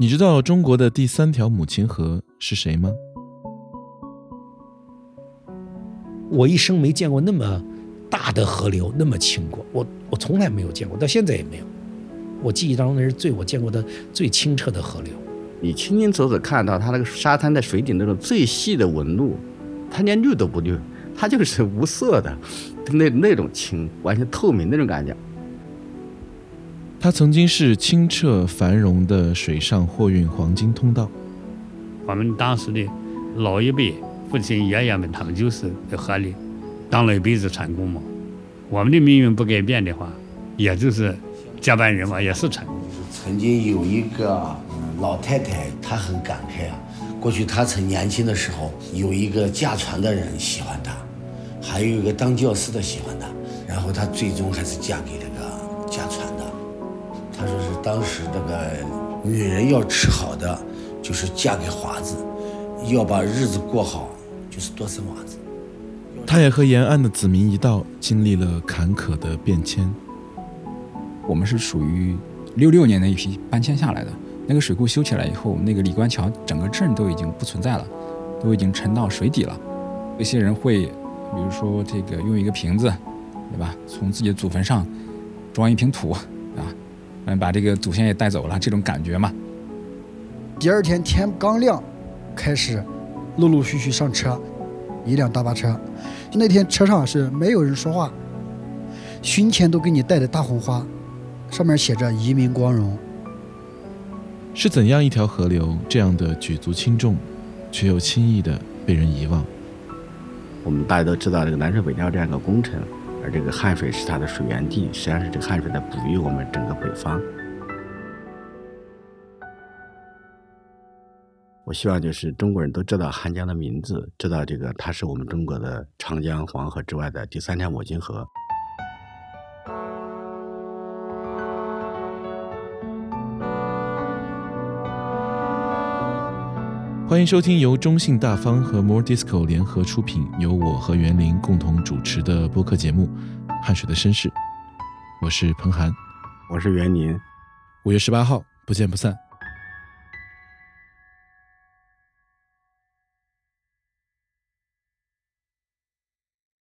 你知道中国的第三条母亲河是谁吗？我一生没见过那么大的河流，那么清过，我我从来没有见过，到现在也没有。我记忆当中那是最我见过的最清澈的河流。你清清楚楚看到它那个沙滩的水底那种最细的纹路，它连绿都不绿，它就是无色的，那那种清，完全透明那种感觉。它曾经是清澈繁荣的水上货运黄金通道。我们当时的老一辈。父亲、爷爷们，他们就是在河里当了一辈子船工嘛。我们的命运不改变的话，也就是接班人嘛，也是船工。曾经有一个老太太，她很感慨啊。过去她曾年轻的时候，有一个驾船的人喜欢她，还有一个当教师的喜欢她，然后她最终还是嫁给这个驾船的。她说是当时那个女人要吃好的，就是嫁给华子，要把日子过好。就是多生娃子。他也和延安的子民一道经历了坎坷的变迁。我们是属于六六年的一批搬迁下来的。那个水库修起来以后，那个李官桥整个镇都已经不存在了，都已经沉到水底了。有些人会，比如说这个用一个瓶子，对吧？从自己的祖坟上装一瓶土啊，嗯，把这个祖先也带走了，这种感觉嘛。第二天天刚亮，开始。陆陆续续上车，一辆大巴车。那天车上是没有人说话，胸前都给你戴的大红花，上面写着“移民光荣”。是怎样一条河流，这样的举足轻重，却又轻易的被人遗忘？我们大家都知道这个南水北调这样一个工程，这个汉水是它的水源地，实际上是这个汉水在哺育我们整个北方。我希望就是中国人都知道汉江的名字，知道这个它是我们中国的长江、黄河之外的第三条母亲河。欢迎收听由中信大方和 More Disco 联合出品，由我和袁林共同主持的播客节目《汗水的绅士》。我是彭涵，我是袁林。五月十八号，不见不散。